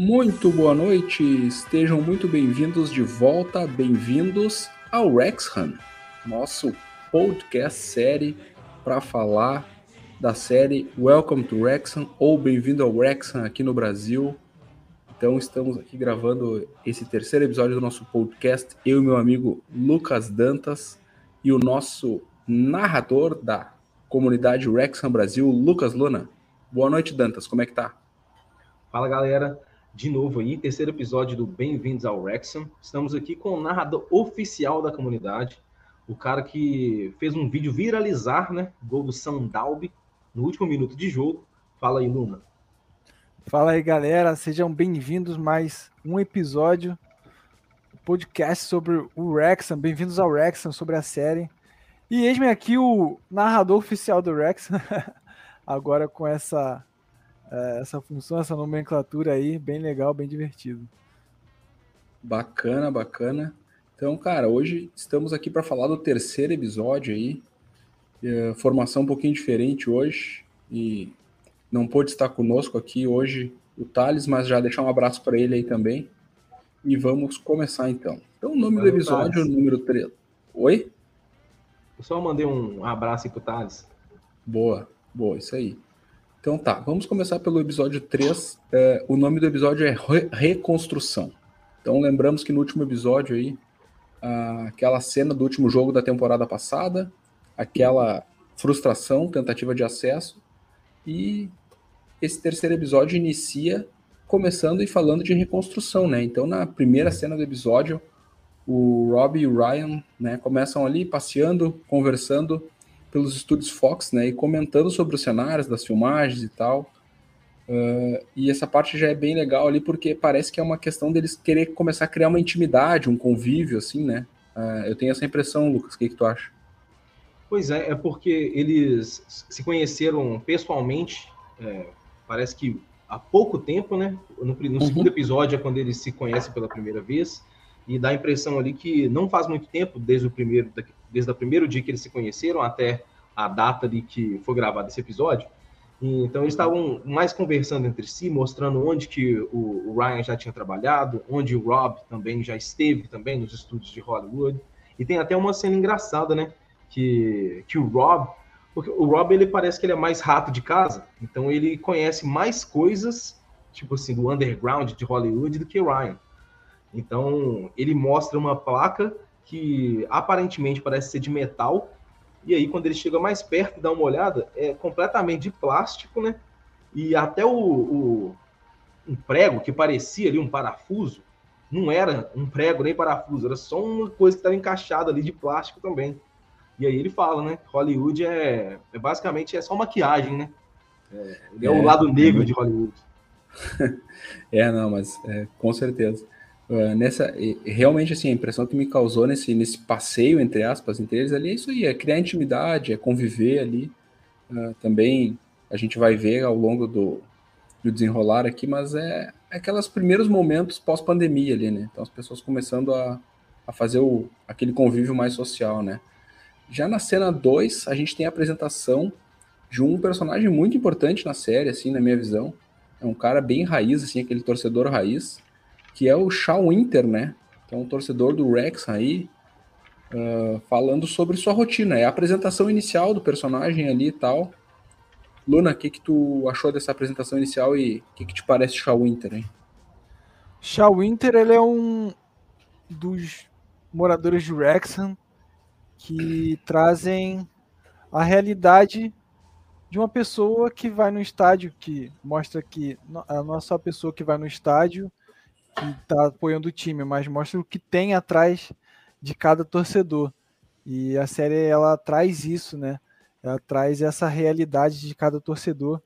Muito boa noite, estejam muito bem-vindos de volta, bem-vindos ao Rexham, nosso podcast série para falar da série Welcome to Wrexham ou Bem-vindo ao Wrexham aqui no Brasil. Então estamos aqui gravando esse terceiro episódio do nosso podcast, eu e meu amigo Lucas Dantas e o nosso narrador da comunidade Wrexham Brasil, Lucas Luna. Boa noite, Dantas, como é que tá? Fala, galera de novo aí, terceiro episódio do Bem-vindos ao Wrexham. Estamos aqui com o narrador oficial da comunidade, o cara que fez um vídeo viralizar, né? Gol do Sandalbi no último minuto de jogo. Fala aí, Luna. Fala aí, galera. Sejam bem-vindos mais um episódio podcast sobre o Wrexham. Bem-vindos ao Wrexham, sobre a série. E eis-me aqui o narrador oficial do Wrexham, agora com essa essa função, essa nomenclatura aí, bem legal, bem divertido. Bacana, bacana. Então, cara, hoje estamos aqui para falar do terceiro episódio aí. É, formação um pouquinho diferente hoje e não pôde estar conosco aqui hoje o Thales, mas já deixar um abraço para ele aí também. E vamos começar então. Então, o nome do episódio, Thales. número 3. Oi? Eu só mandei um abraço aí pro Thales. Boa, boa, isso aí. Então tá, vamos começar pelo episódio 3. É, o nome do episódio é Re Reconstrução. Então lembramos que no último episódio aí, aquela cena do último jogo da temporada passada, aquela frustração, tentativa de acesso, e esse terceiro episódio inicia começando e falando de reconstrução, né? Então na primeira cena do episódio, o Rob e o Ryan, né, começam ali passeando, conversando pelos estúdios Fox, né, e comentando sobre os cenários das filmagens e tal. Uh, e essa parte já é bem legal ali, porque parece que é uma questão deles querer começar a criar uma intimidade, um convívio, assim, né? Uh, eu tenho essa impressão, Lucas, o que, que tu acha? Pois é, é porque eles se conheceram pessoalmente, é, parece que há pouco tempo, né? No, no uhum. segundo episódio é quando eles se conhecem pela primeira vez, e dá a impressão ali que não faz muito tempo, desde o primeiro, desde o primeiro dia que eles se conheceram até a data de que foi gravado esse episódio. Então eles estavam mais conversando entre si, mostrando onde que o, o, Ryan já tinha trabalhado, onde o Rob também já esteve também nos estúdios de Hollywood. E tem até uma cena engraçada, né? Que, que o Rob, porque o Rob ele parece que ele é mais rato de casa, então ele conhece mais coisas, tipo assim, do underground de Hollywood do que o Ryan. Então ele mostra uma placa que aparentemente parece ser de metal. E aí, quando ele chega mais perto e dá uma olhada, é completamente de plástico, né? E até o, o um prego que parecia ali um parafuso, não era um prego nem parafuso, era só uma coisa que estava encaixada ali de plástico também. E aí ele fala, né? Hollywood é, é basicamente é só maquiagem, né? É, é, é o lado negro de Hollywood. é, não, mas é, com certeza. Uh, nessa realmente assim a impressão que me causou nesse nesse passeio entre aspas entre eles ali é isso aí é criar intimidade é conviver ali. Uh, também a gente vai ver ao longo do, do desenrolar aqui mas é, é aqueles primeiros momentos pós pandemia ali né? Então as pessoas começando a, a fazer o, aquele convívio mais social né? Já na cena 2 a gente tem a apresentação de um personagem muito importante na série assim na minha visão. É um cara bem raiz assim aquele torcedor raiz que é o Shaw Winter, né? Que é um torcedor do Rex aí, uh, falando sobre sua rotina. É a apresentação inicial do personagem ali e tal. Luna, o que, que tu achou dessa apresentação inicial e o que, que te parece Shaw Winter, hein? Shaw Winter, ele é um dos moradores de Wrexham que trazem a realidade de uma pessoa que vai no estádio, que mostra que não é só a pessoa que vai no estádio que está apoiando o time, mas mostra o que tem atrás de cada torcedor. E a série ela traz isso, né? Ela traz essa realidade de cada torcedor.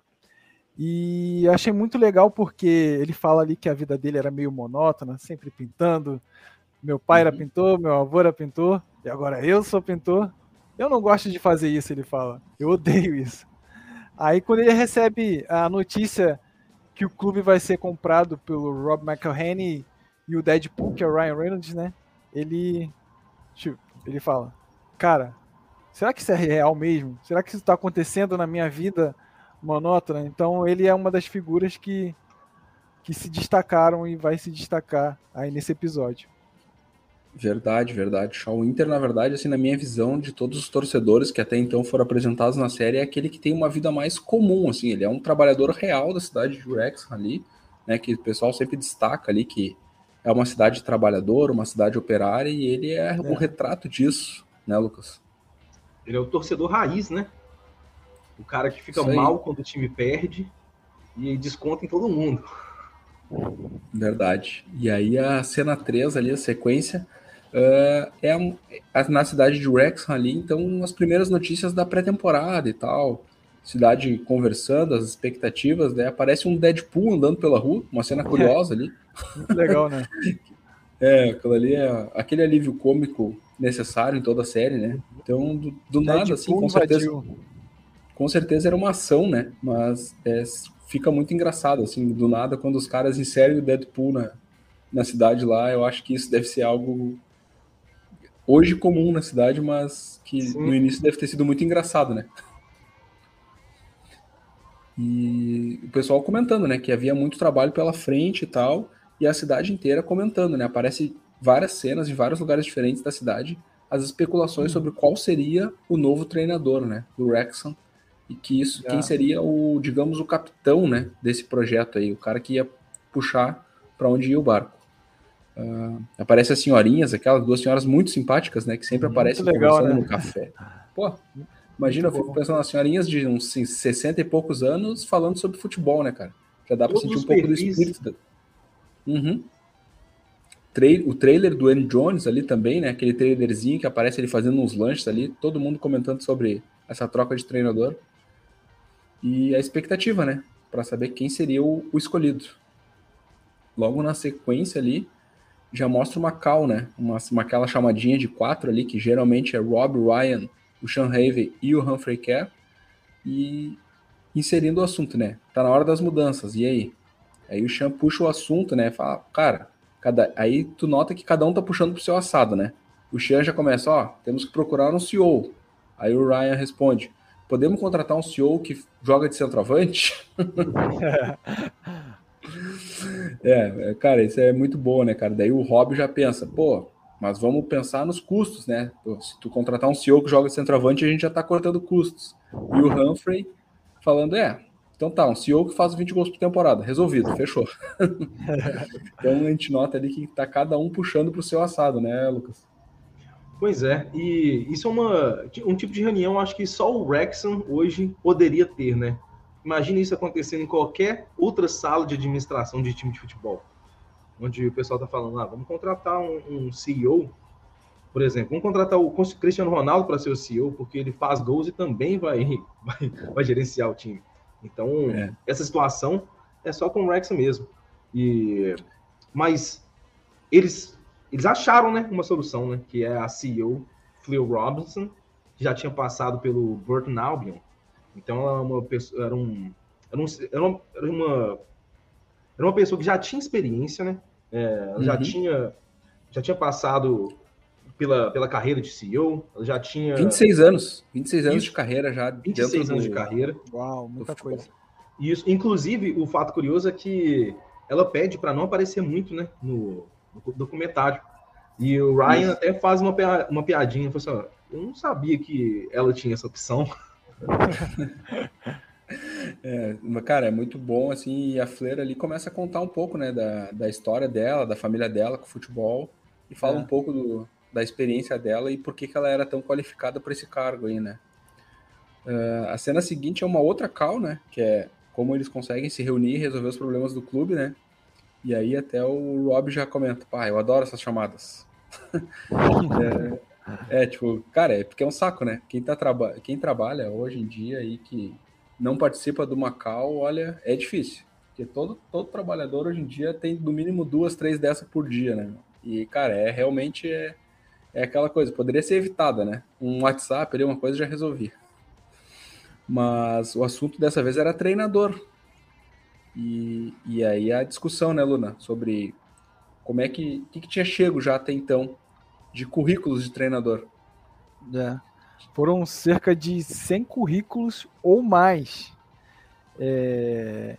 E achei muito legal porque ele fala ali que a vida dele era meio monótona, sempre pintando. Meu pai era uhum. pintor, meu avô era pintor, e agora eu sou pintor. Eu não gosto de fazer isso, ele fala. Eu odeio isso. Aí quando ele recebe a notícia que o clube vai ser comprado pelo Rob McElhenney e o Deadpool, que é o Ryan Reynolds, né? Ele, tipo, ele fala, cara, será que isso é real mesmo? Será que isso está acontecendo na minha vida monótona? Então ele é uma das figuras que que se destacaram e vai se destacar aí nesse episódio. Verdade, verdade. O Inter, na verdade, assim, na minha visão, de todos os torcedores que até então foram apresentados na série, é aquele que tem uma vida mais comum, assim, ele é um trabalhador real da cidade de Wrexham ali, né, que o pessoal sempre destaca ali que é uma cidade trabalhadora, uma cidade operária, e ele é, é. o retrato disso, né, Lucas? Ele é o torcedor raiz, né? O cara que fica mal quando o time perde e desconta em todo mundo. Verdade. E aí a cena 3 ali, a sequência, uh, é a, na cidade de Wrexham ali, então as primeiras notícias da pré-temporada e tal. Cidade conversando, as expectativas, né? Aparece um Deadpool andando pela rua, uma cena curiosa ali. Legal, né? é, aquilo ali é aquele alívio cômico necessário em toda a série, né? Então, do, do nada, assim, com certeza. Com certeza era uma ação, né? Mas é, fica muito engraçado, assim, do nada, quando os caras inserem o Deadpool na, na cidade lá, eu acho que isso deve ser algo hoje comum na cidade, mas que Sim. no início deve ter sido muito engraçado, né? E o pessoal comentando, né, que havia muito trabalho pela frente e tal, e a cidade inteira comentando, né? Aparece várias cenas em vários lugares diferentes da cidade, as especulações uhum. sobre qual seria o novo treinador, né, do Wrexham e que isso, quem seria o, digamos, o capitão, né, desse projeto aí, o cara que ia puxar para onde ia o barco. Uh, aparece as senhorinhas, aquelas duas senhoras muito simpáticas, né, que sempre muito aparecem legal, conversando né? no café. Pô, imagina, muito eu fico bom. pensando nas senhorinhas de uns 60 e poucos anos falando sobre futebol, né, cara? Já dá para sentir um pouco do espírito. Da... Uhum. O trailer do Andy Jones ali também, né? Aquele trailerzinho que aparece ele fazendo uns lanches ali, todo mundo comentando sobre essa troca de treinador e a expectativa, né? Para saber quem seria o, o, escolhido. Logo na sequência ali, já mostra uma cal, né? Uma, uma aquela chamadinha de quatro ali, que geralmente é Rob Ryan, o Sean Havey e o Humphrey Kerr. E inserindo o assunto, né? Tá na hora das mudanças, e aí? Aí o Sean puxa o assunto, né? Fala, cara, cada... aí tu nota que cada um tá puxando pro seu assado, né? O Sean já começa, ó, temos que procurar um CEO. Aí o Ryan responde, podemos contratar um CEO que joga de centroavante? É, é, cara, isso é muito bom, né, cara? Daí o Rob já pensa, pô, mas vamos pensar nos custos, né? Se tu contratar um CEO que joga centroavante, a gente já tá cortando custos. E o Humphrey falando, é, então tá, um CEO que faz 20 gols por temporada, resolvido, fechou. então a gente nota ali que tá cada um puxando pro seu assado, né, Lucas? Pois é, e isso é uma, um tipo de reunião, acho que só o Wrexham hoje poderia ter, né? Imagina isso acontecendo em qualquer outra sala de administração de time de futebol, onde o pessoal está falando, ah, vamos contratar um, um, CEO, por exemplo, vamos contratar o Cristiano Ronaldo para ser o CEO, porque ele faz gols e também vai, vai, vai gerenciar o time. Então, é. essa situação é só com o Wrexham mesmo. E, mas eles eles acharam, né, uma solução, né, que é a CEO Phil Robinson, que já tinha passado pelo Burton Albion. Então ela é uma pessoa, era um, era, um, era, uma, era uma era uma pessoa que já tinha experiência, né? É, uhum. já tinha já tinha passado pela, pela carreira de CEO, já tinha 26 anos, 26 anos Isso. de carreira já 26 anos do... de carreira. Uau, muita coisa. Isso, inclusive o fato curioso é que ela pede para não aparecer muito, né, no, no documentário. E o Ryan Isso. até faz uma, uma piadinha, falou assim, eu não sabia que ela tinha essa opção. É, cara, é muito bom, assim, e a Fleira ali começa a contar um pouco, né, da, da história dela, da família dela com o futebol, e fala é. um pouco do, da experiência dela e por que, que ela era tão qualificada para esse cargo aí, né. Uh, a cena seguinte é uma outra cal, né, que é como eles conseguem se reunir e resolver os problemas do clube, né, e aí até o Rob já comenta, pá, eu adoro essas chamadas. é, é, tipo, cara, é porque é um saco, né? Quem, tá traba quem trabalha hoje em dia aí que não participa do Macau, olha, é difícil. Porque todo, todo trabalhador hoje em dia tem no mínimo duas, três dessas por dia, né? E, cara, é realmente é, é aquela coisa, poderia ser evitada, né? Um WhatsApp ali, uma coisa já resolvia. Mas o assunto dessa vez era treinador. E, e aí a discussão, né, Luna, sobre como é que, que, que tinha chego já até então de currículos de treinador. É. Foram cerca de 100 currículos ou mais. É...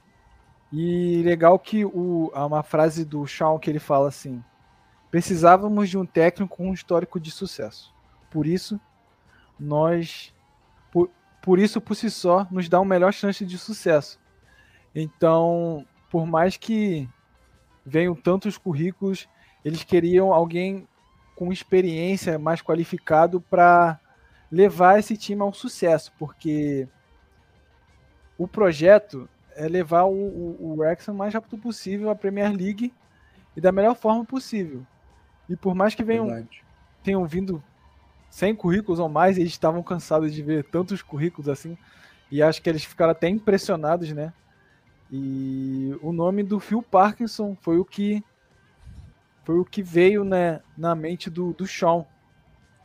E legal que o, há uma frase do Shawn que ele fala assim: precisávamos de um técnico com um histórico de sucesso. Por isso, nós. Por, por isso, por si só, nos dá uma melhor chance de sucesso. Então, por mais que venham tantos currículos, eles queriam alguém com experiência, mais qualificado para levar esse time ao sucesso, porque o projeto é levar o, o, o Wrexham o mais rápido possível à Premier League e da melhor forma possível. E por mais que venham, Verdade. tenham vindo 100 currículos ou mais, eles estavam cansados de ver tantos currículos assim, e acho que eles ficaram até impressionados, né? E o nome do Phil Parkinson foi o que foi o que veio né, na mente do, do Sean,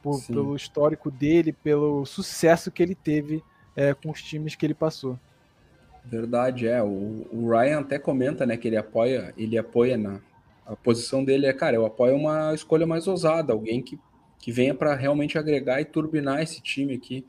por, pelo histórico dele, pelo sucesso que ele teve é, com os times que ele passou. Verdade, é. O, o, Ryan até comenta, né, que ele apoia, ele apoia na a posição dele é, cara, eu apoio uma escolha mais ousada, alguém que, que venha para realmente agregar e turbinar esse time aqui.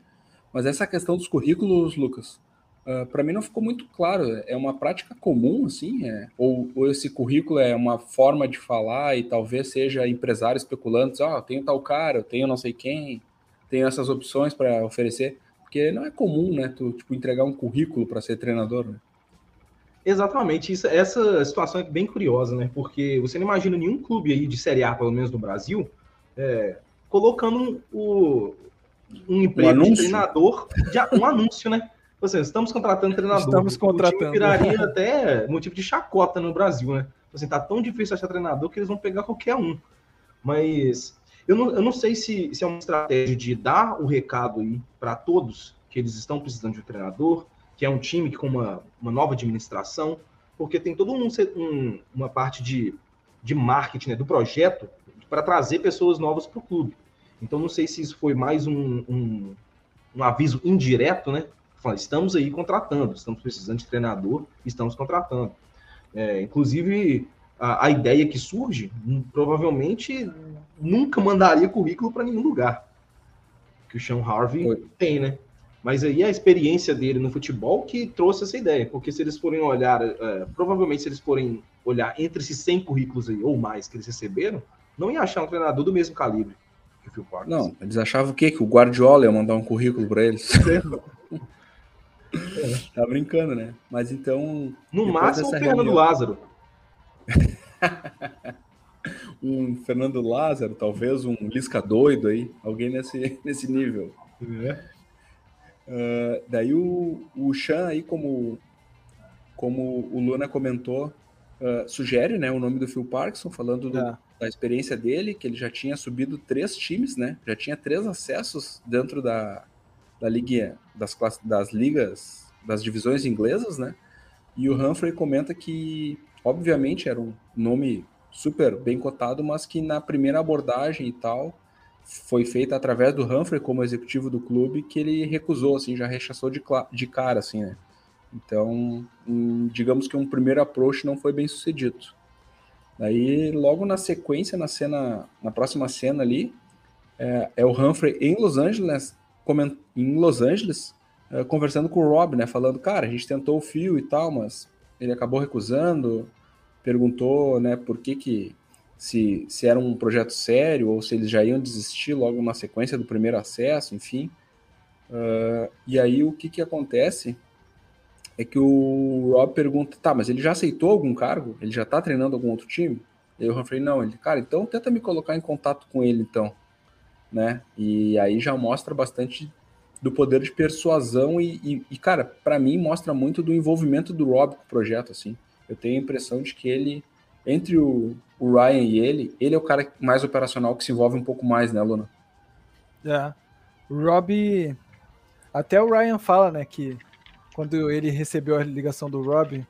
Mas essa questão dos currículos, Lucas, Uh, ah, para mim não ficou muito claro. É uma prática comum, assim? É? Ou, ou, esse currículo é uma forma de falar e talvez seja empresário especulando, ó, oh, eu tenho tal cara, eu tenho não sei quem, tenho essas opções para oferecer. Porque não é comum, né, tu tipo, entregar um currículo para ser treinador, né? Exatamente, isso, essa situação é bem curiosa, né? Porque você não imagina nenhum clube aí de Série A, pelo menos no Brasil, é, colocando o, um emprego um de treinador, de, um anúncio, né? Tipo assim, estamos contratando treinador. Estamos contratando. O viraria até motivo de chacota no Brasil, né? Tipo assim, tá tão difícil achar treinador que eles vão pegar qualquer um. Mas eu não, eu não sei se, se é uma estratégia de dar o recado aí para todos que eles estão precisando de um treinador, que é um time com uma, uma nova administração, porque tem todo um, um uma parte de, de marketing né, do projeto para trazer pessoas novas para o clube. Então não sei se isso foi mais um, um, um aviso indireto, né? Fala, estamos aí contratando, estamos precisando de treinador, estamos contratando. É, inclusive, a, a, ideia que surge, hum, provavelmente nunca mandaria currículo para nenhum lugar. Que o Sean Harvey tem, né? Mas aí a experiência dele no futebol que trouxe essa ideia. Porque se eles forem olhar, é, provavelmente se eles forem olhar entre esses 100 currículos aí, ou mais que eles receberam, não ia achar um treinador do mesmo calibre que o Phil Parker. Não, eles achavam o quê? Que o Guardiola ia mandar um currículo para eles. É. Tá brincando, né? Mas então. No máximo, o Fernando reunião... Lázaro. um Fernando Lázaro, talvez um Lisca doido aí, alguém nesse, nesse nível. É. Uh, daí o, o Chan aí, como, como o Luna comentou, uh, sugere né, o nome do Phil Parkinson, falando do, é. da experiência dele, que ele já tinha subido três times, né? Já tinha três acessos dentro da, da liga, das, classes, das ligas, das divisões inglesas, né? E o Humphrey comenta que, obviamente, era um nome super bem cotado, mas que na primeira abordagem e tal, foi feita através do Humphrey como executivo do clube, que ele recusou, assim, já rechaçou de, de cara, assim, né? Então, um, digamos que um primeiro approach não foi bem sucedido. Daí, logo na sequência, na cena, na próxima cena ali, é, é o Humphrey em Los Angeles, em Los Angeles, uh, conversando com o Rob, né? Falando, cara, a gente tentou o fio e tal, mas ele acabou recusando. Perguntou, né, por que que se, se era um projeto sério ou se eles já iam desistir logo na sequência do primeiro acesso, enfim. Uh, e aí o que que acontece é que o Rob pergunta, tá, mas ele já aceitou algum cargo? Ele já tá treinando algum outro time? E o Humphrey, não, ele, cara, então tenta me colocar em contato com ele, então né? E aí já mostra bastante do poder de persuasão e, e, e cara, para mim mostra muito do envolvimento do Rob com o projeto, assim. Eu tenho a impressão de que ele, entre o, o Ryan e ele, ele é o cara mais operacional que se envolve um pouco mais, né, Luna? É. O Rob, até o Ryan fala, né, que quando ele recebeu a ligação do Rob,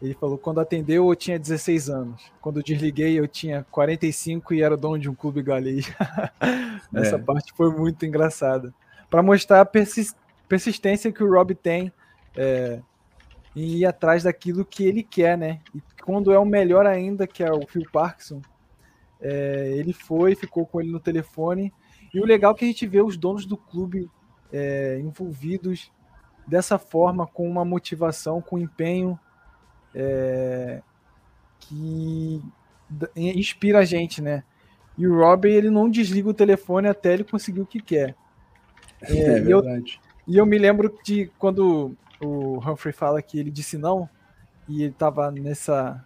ele falou: quando atendeu, eu tinha 16 anos. Quando desliguei, eu tinha 45 e era dono de um clube galês. Essa é. parte foi muito engraçada. Para mostrar a persistência que o Rob tem é, em ir atrás daquilo que ele quer, né? E quando é o melhor ainda, que é o Phil Parkinson, é, ele foi, ficou com ele no telefone. E o legal é que a gente vê os donos do clube é, envolvidos dessa forma, com uma motivação, com empenho é, que inspira a gente, né? E o Robin, ele não desliga o telefone até ele conseguir o que quer. É, é verdade. E eu, e eu me lembro de quando o Humphrey fala que ele disse não, e ele estava nessa,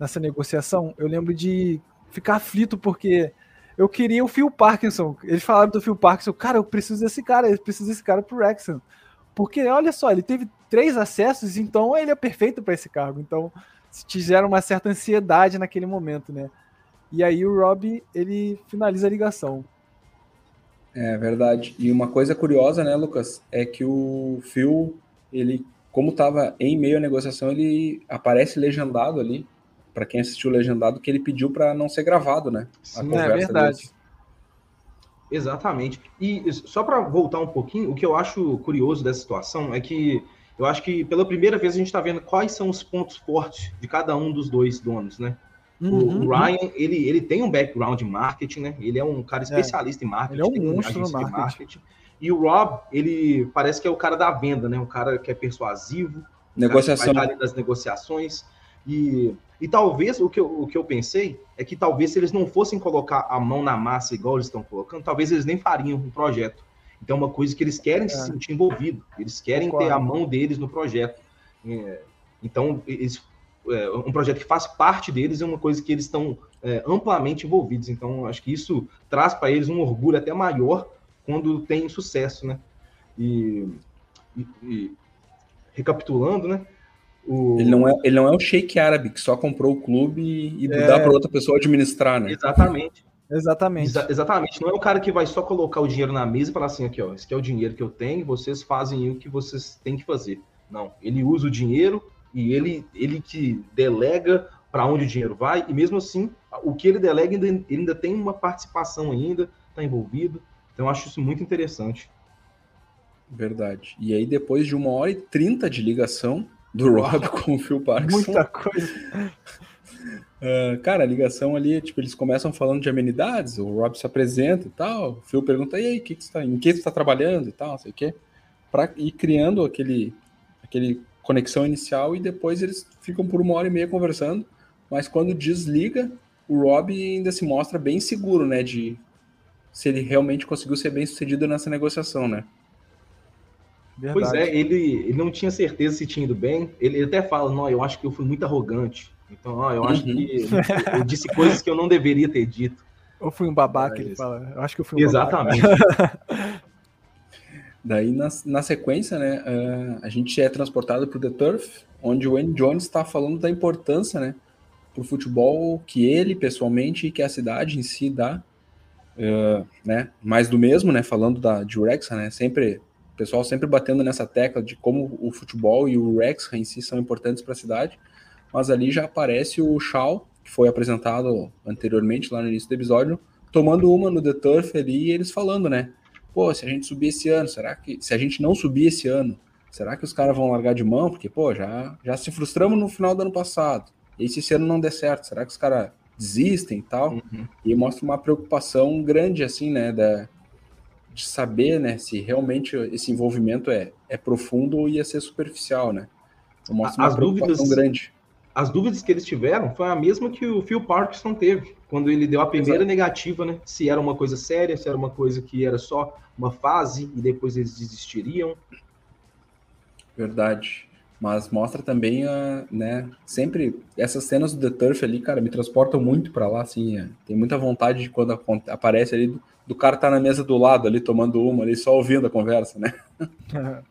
nessa negociação, eu lembro de ficar aflito porque eu queria o Phil Parkinson. Eles falaram do Phil Parkinson, cara, eu preciso desse cara, eu preciso desse cara pro Wrexham. Porque, olha só, ele teve três acessos, então ele é perfeito para esse cargo. Então, tiveram uma certa ansiedade naquele momento, né? E aí o Rob, ele finaliza a ligação. É verdade. E uma coisa curiosa, né, Lucas, é que o Phil, ele, como estava em meio à negociação, ele aparece legendado ali para quem assistiu legendado, que ele pediu para não ser gravado, né? Sim, é verdade. Deles. Exatamente. E só para voltar um pouquinho, o que eu acho curioso dessa situação é que eu acho que pela primeira vez a gente está vendo quais são os pontos fortes de cada um dos dois donos, né? Uhum. O Ryan, ele, ele tem um background em marketing, né? Ele é um cara é. especialista é. em marketing. Ele é um monstro no marketing. marketing. E o Rob, ele parece que é o cara da venda, né? Um cara que é persuasivo. Negociação. Das negociações. E, e talvez o que, eu, o que eu pensei é que talvez se eles não fossem colocar a mão na massa igual eles estão colocando, talvez eles nem fariam um projeto. Então, é uma coisa que eles querem é. se sentir envolvido, eles querem Concordo. ter a mão deles no projeto. É, então, eles, é, um projeto que faz parte deles é uma coisa que eles estão é, amplamente envolvidos. Então, acho que isso traz para eles um orgulho até maior quando tem sucesso, né? E, e, e recapitulando, né? O... Ele, não é, ele não é o Sheik árabe que só comprou o clube e, e é... dá para outra pessoa administrar, né? Exatamente. Exatamente. Exa exatamente. Não é o cara que vai só colocar o dinheiro na mesa e falar assim, aqui, ó, esse aqui é o dinheiro que eu tenho, vocês fazem o que vocês têm que fazer. Não, ele usa o dinheiro e ele, ele que delega para onde o dinheiro vai, e mesmo assim, o que ele delega ainda, ele ainda tem uma participação ainda, está envolvido. Então, eu acho isso muito interessante. Verdade. E aí, depois de uma hora e trinta de ligação, do Rob com o Phil Parkinson. Muita coisa. Uh, cara, a ligação ali, tipo, eles começam falando de amenidades, o Rob se apresenta e tal, o Phil pergunta, e aí, que que tá, em que você está trabalhando e tal, não sei o quê, para ir criando aquele, aquele conexão inicial e depois eles ficam por uma hora e meia conversando, mas quando desliga, o Rob ainda se mostra bem seguro, né, de se ele realmente conseguiu ser bem sucedido nessa negociação, né? Verdade. Pois é, ele, ele não tinha certeza se tinha ido bem. Ele, ele até fala, não, eu acho que eu fui muito arrogante. Então, ó, eu acho uhum. que eu disse coisas que eu não deveria ter dito. Ou fui um babaca, ele fala. Eu acho que eu fui um Exatamente. Daí, na, na sequência, né, uh, a gente é transportado para o The Turf, onde o Wayne Jones está falando da importância, né, para o futebol que ele, pessoalmente, e que a cidade em si dá, uh, né, mais do mesmo, né, falando da, Wrexham, né, sempre o pessoal sempre batendo nessa tecla de como o futebol e o Rex em si são importantes para a cidade, mas ali já aparece o Shaw, que foi apresentado anteriormente lá no início do episódio, tomando uma no The Turf ali e eles falando, né? Pô, se a gente subir esse ano, será que se a gente não subir esse ano, será que os caras vão largar de mão? Porque, pô, já, já se frustramos no final do ano passado. E se esse ano não der certo, será que os caras desistem e tal? Uhum. E mostra uma preocupação grande, assim, né, da, de saber, né, se realmente esse envolvimento é, é profundo ou ia ser superficial, né? Então, mostra as dúvidas grande. As dúvidas que eles tiveram foi a mesma que o Phil Parkinson teve quando ele deu a primeira Exato. negativa, né? Se era uma coisa séria, se era uma coisa que era só uma fase e depois eles desistiriam. Verdade. Mas mostra também, a, né? Sempre essas cenas do The Turf ali, cara, me transportam muito para lá, assim. É, tem muita vontade de quando aparece ali do, cara tá na mesa do lado ali tomando uma ali, só ouvindo a conversa, né?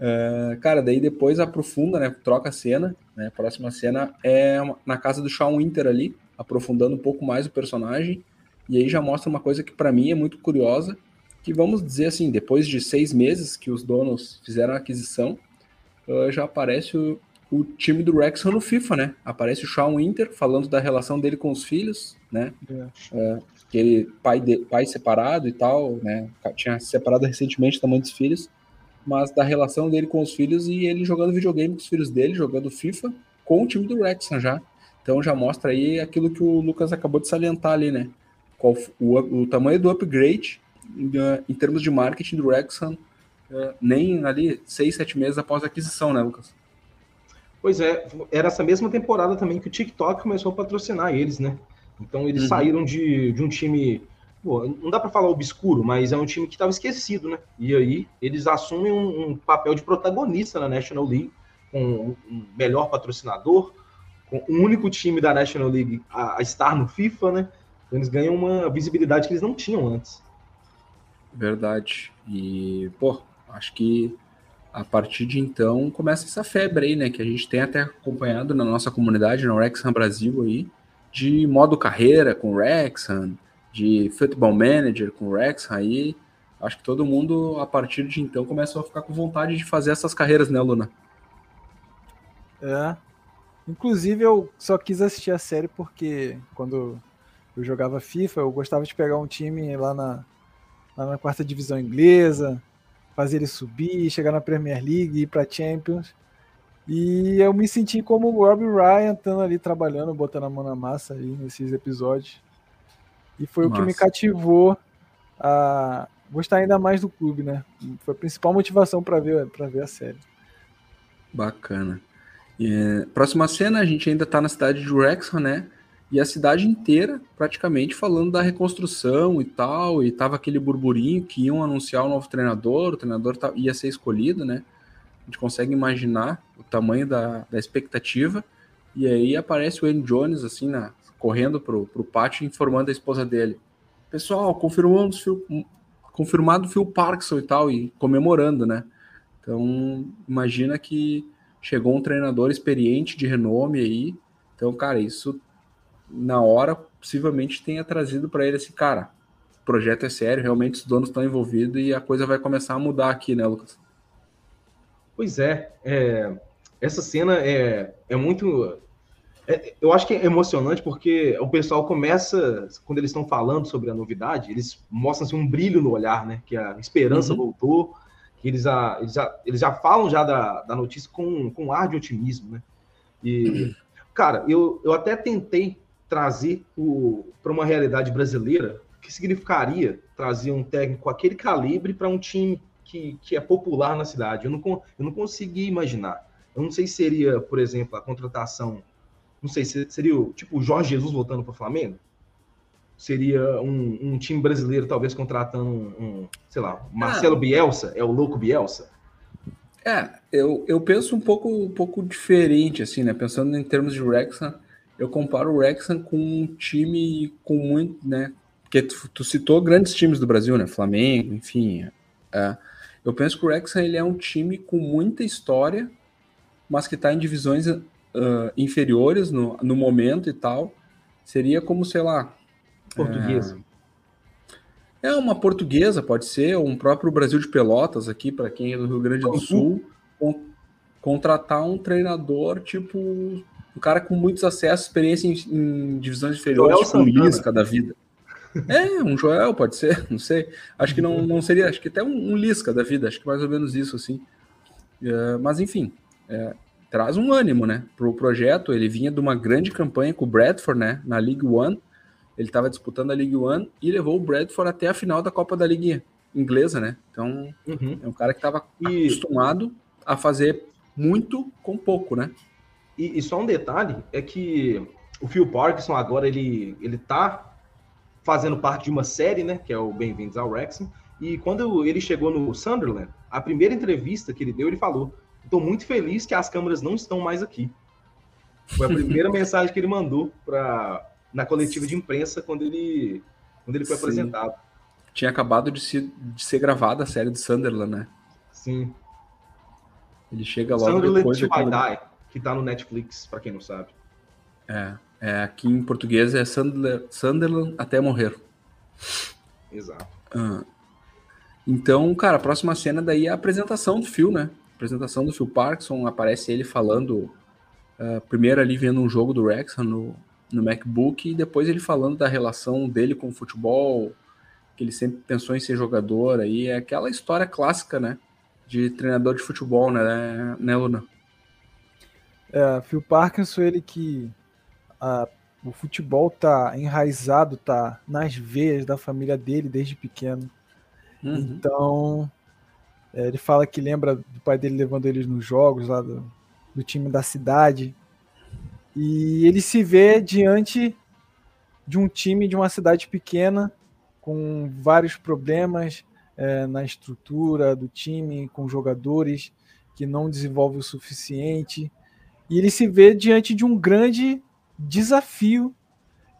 é, cara, daí depois aprofunda, né? Troca a cena, né? A próxima cena é na casa do Shawn Winter ali, aprofundando um pouco mais o personagem. E aí já mostra uma coisa que para mim é muito curiosa, que vamos dizer assim, depois de seis meses que os donos fizeram a aquisição, uh, já aparece o, o, time do Wrexham no FIFA, né? Aparece o Shawn Winter falando da relação dele com os filhos, né? É. Uh, que pai de, pai separado e tal, né? Tinha separado recentemente da mãe dos filhos, mas da relação dele com os filhos e ele jogando videogame com os filhos dele, jogando FIFA com o time do Wrexham já. Então já mostra aí aquilo que o Lucas acabou de salientar ali, né? Qual, o, o tamanho do upgrade em, em termos de marketing do Wrexham, uh, nem ali seis, sete meses após a aquisição, né, Lucas? Pois é, era essa mesma temporada também que o TikTok começou a patrocinar eles, né? Então eles uhum. saíram de, de um time, pô, não dá para falar obscuro, mas é um time que estava esquecido, né? E aí eles assumem um, um, papel de protagonista na National League, com um melhor patrocinador, com o um único time da National League a, a estar no FIFA, né? Então eles ganham uma visibilidade que eles não tinham antes. Verdade. E, pô, acho que a partir de então começa essa febre aí, né? Que a gente tem até acompanhado na nossa comunidade, no Rexham Brasil aí, de modo carreira com o Rexham, de Football Manager com o Rexham aí. Acho que todo mundo, a partir de então, começa a ficar com vontade de fazer essas carreiras, né, Luna? É. Inclusive, eu só quis assistir a série porque quando eu jogava FIFA, eu gostava de pegar um time lá na, lá na quarta divisão inglesa, fazer ele subir, chegar na Premier League, ir para Champions. E eu me senti como o Rob Ryan, estando ali trabalhando, botando a mão na massa aí nesses episódios. E foi Nossa. o que me cativou a gostar ainda mais do clube, né? Foi a principal motivação para ver, ver a série. Bacana. E, próxima cena, a gente ainda está na cidade de Wrexham, né? e a cidade inteira praticamente falando da reconstrução e tal, e tava aquele burburinho que iam anunciar o novo treinador, o treinador ia ser escolhido, né? A gente consegue imaginar o tamanho da, da expectativa, e aí aparece o Wayne Jones, assim, na, correndo pro, pro pátio, informando a esposa dele. Pessoal, confirmamos confirmado Phil Parkinson e tal, e comemorando, né? Então, imagina que chegou um treinador experiente de renome aí. Então, cara, isso na hora, possivelmente tenha trazido para ele esse cara. O projeto é sério, realmente os donos estão envolvidos e a coisa vai começar a mudar aqui, né, Lucas? Pois é, é essa cena é, é muito. É, eu acho que é emocionante porque o pessoal começa, quando eles estão falando sobre a novidade, eles mostram assim, um brilho no olhar, né? Que a esperança uhum. voltou, que eles já, eles já, eles já falam já da, da notícia com, com um ar de otimismo, né? E, cara, eu, eu até tentei trazer para uma realidade brasileira, o que significaria trazer um técnico com aquele calibre para um time que, que é popular na cidade? Eu não, eu não consegui imaginar. Eu não sei se seria, por exemplo, a contratação, não sei, se seria o, tipo o Jorge Jesus voltando para o Flamengo? Seria um, um, time brasileiro talvez contratando um, um sei lá, Marcelo ah. Bielsa, é o louco Bielsa? É, eu, eu penso um pouco, um pouco diferente, assim, né? Pensando em termos de Wrexham, eu comparo o Wrexham com um time com muito, né? Porque tu, tu, citou grandes times do Brasil, né? Flamengo, enfim. É. Eu penso que o Wrexham ele é um time com muita história, mas que está em divisões uh, inferiores no, no momento e tal. Seria como, sei lá. Portuguesa. É, é uma portuguesa, pode ser, ou um próprio Brasil de Pelotas aqui, para quem é do Rio Grande do Sul, contratar um treinador tipo um cara com muitos acessos, experiência em, em divisões inferiores, Joel tipo um Lisca da vida. É, um Joel pode ser, não sei. Acho que não, não seria, acho que até um, um Lisca da vida, acho que mais ou menos isso, assim. É, mas enfim, é, traz um ânimo, né, pro projeto. Ele vinha de uma grande campanha com o Bradford, né, na League One. Ele estava disputando a League One e levou o Bradford até a final da Copa da Liga inglesa, né? Então, uhum. é um cara que estava e... acostumado a fazer muito com pouco, né? E, e, só um detalhe é que o Phil Parkinson agora ele ele tá fazendo parte de uma série, né, que é o Bem-vindos ao Wrexham. E quando ele chegou no Sunderland, a primeira entrevista que ele deu, ele falou: "Estou muito feliz que as câmeras não estão mais aqui". Foi a primeira mensagem que ele mandou para na coletiva de imprensa quando ele quando ele foi Sim. apresentado. Tinha acabado de, se, de ser gravada a série do Sunderland, né? Sim. Ele chega logo Sunderland depois to daquela... Die que tá no Netflix, para quem não sabe. É, é, aqui em português é Sunderland, Sunderland até morrer. Exato. Ah. Então, cara, a próxima cena daí é a apresentação do Phil, né? A apresentação do Phil Parkinson, aparece ele falando, uh, primeiro ali vendo um jogo do Wrexham no, no MacBook, e depois ele falando da relação dele com o futebol, que ele sempre pensou em ser jogador, aí é aquela história clássica, né? De treinador de futebol, né, né Luna? É, Phil Parkinson, ele que a, o futebol tá enraizado, tá nas veias da família dele desde pequeno. Uhum. Então, é, ele fala que lembra do pai dele levando eles nos jogos lá do, do time da cidade. E ele se vê diante de um time de uma cidade pequena, com vários problemas é, na estrutura do time, com jogadores que não desenvolvem o suficiente. E ele se vê diante de um grande desafio,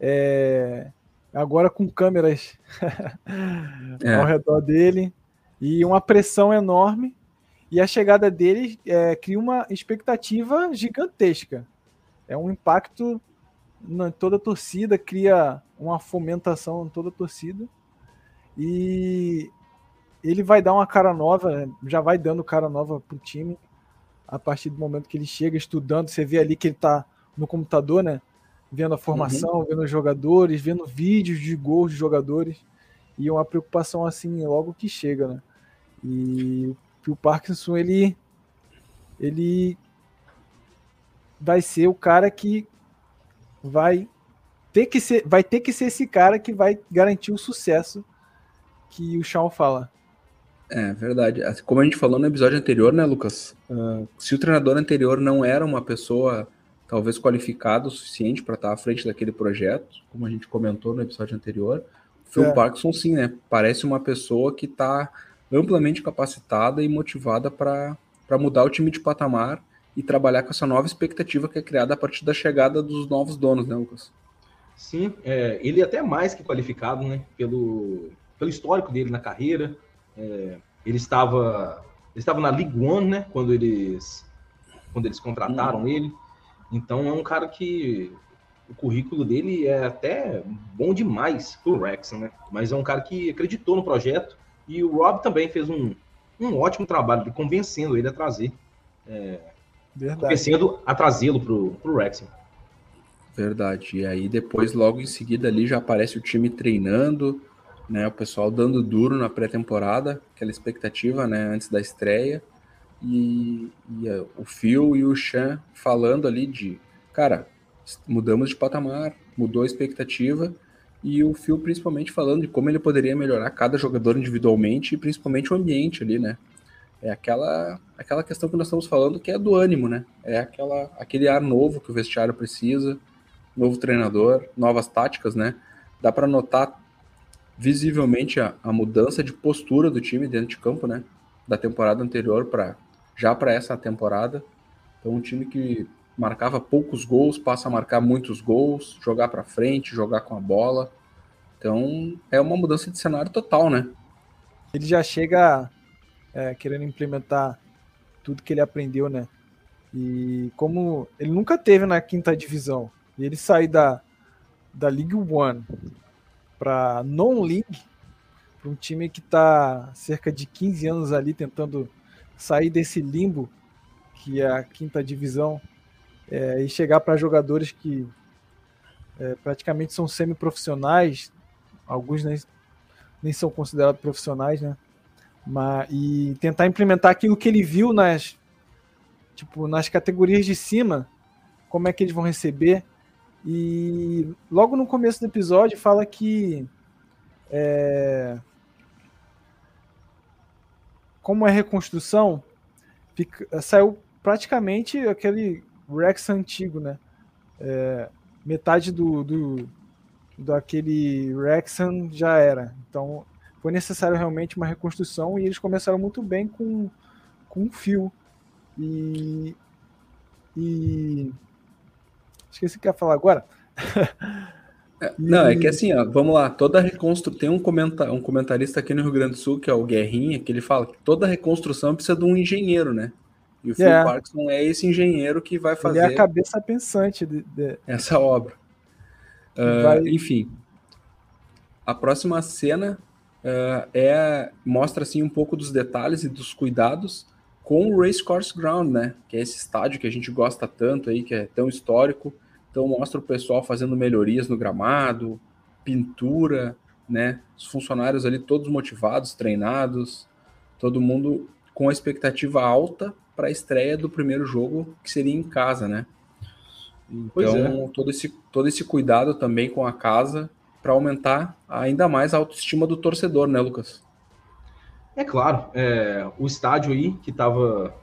é, agora com câmeras é. ao redor dele e uma pressão enorme. E a chegada dele é, cria uma expectativa gigantesca. É um impacto na toda a torcida, cria uma fomentação em toda a torcida. E ele vai dar uma cara nova, já vai dando cara nova pro time a partir do momento que ele chega estudando. Você vê ali que ele tá no computador, né? Vendo a formação, uhum. vendo os jogadores, vendo vídeos de gols de jogadores. E uma preocupação assim logo que chega, né? E o Parkinson, ele, ele vai ser o cara que vai ter que ser, vai ter que ser esse cara que vai garantir o sucesso que o Shawn fala. É verdade. Como a gente falou no episódio anterior, né, Lucas? Uh, se o treinador anterior não era uma pessoa talvez qualificada o suficiente para estar à frente daquele projeto, como a gente comentou no episódio anterior, o Phil é. Parkinson sim, né? Parece uma pessoa que está amplamente capacitada e motivada para mudar o time de patamar e trabalhar com essa nova expectativa que é criada a partir da chegada dos novos donos, né, Lucas? Sim, é, ele é até mais que qualificado, né? Pelo, pelo histórico dele na carreira. É, ele estava ele estava na League One, né? Quando eles quando eles contrataram hum. ele. Então é um cara que o currículo dele é até bom demais pro Rex, né? Mas é um cara que acreditou no projeto e o Rob também fez um, um ótimo trabalho de convencendo ele a trazer. É, convencendo a trazê-lo pro, pro Wrexham. Verdade. E aí depois, logo em seguida, ali já aparece o time treinando, né? O pessoal dando duro na pré-temporada, aquela expectativa, né? Antes da estreia. E, e uh, o Phil e o Chan falando ali de, cara, mudamos de patamar, mudou a expectativa e o Phil principalmente falando de como ele poderia melhorar cada jogador individualmente e principalmente o ambiente ali, né? É aquela aquela questão que nós estamos falando que é do ânimo, né? É aquela aquele ar novo que o vestiário precisa, novo treinador, novas táticas, né? Dá para notar visivelmente a, a, mudança de postura do time dentro de campo, né? Da temporada anterior para já para essa temporada. Então um time que marcava poucos gols, passa a marcar muitos gols, jogar para frente, jogar com a bola. Então é uma mudança de cenário total, né? Ele já chega é, querendo implementar tudo que ele aprendeu, né? E como ele nunca teve na quinta divisão, e ele sair da, da League One para non-league, para um time que está cerca de 15 anos ali tentando sair desse limbo que é a quinta divisão é, e chegar para jogadores que é, praticamente são semi-profissionais, alguns nem, nem são considerados profissionais, né? Mas, e tentar implementar aquilo que ele viu nas, tipo, nas categorias de cima, como é que eles vão receber. E logo no começo do episódio fala que é, como é reconstrução, fica, saiu praticamente aquele Rex antigo, né? É, metade do, do daquele Rexan já era. Então foi necessário realmente uma reconstrução e eles começaram muito bem com, com o fio. E, e esqueci o que ia falar agora. Não, é que assim, ó, vamos lá, toda reconstrução. Tem um, comenta... um comentarista aqui no Rio Grande do Sul, que é o Guerrinha, que ele fala que toda reconstrução precisa de um engenheiro, né? E o Phil é. Parkinson é esse engenheiro que vai fazer. Ele é a cabeça pensante de, de... essa obra. Uh, vai... Enfim, a próxima cena uh, é mostra assim um pouco dos detalhes e dos cuidados com o Race Course Ground, né? Que é esse estádio que a gente gosta tanto aí, que é tão histórico. Então mostra o pessoal fazendo melhorias no gramado, pintura, né? Os funcionários ali todos motivados, treinados, todo mundo com a expectativa alta para a estreia do primeiro jogo, que seria em casa, né? Então, é. todo, esse, todo esse cuidado também com a casa para aumentar ainda mais a autoestima do torcedor, né, Lucas? É claro, é, o estádio aí que estava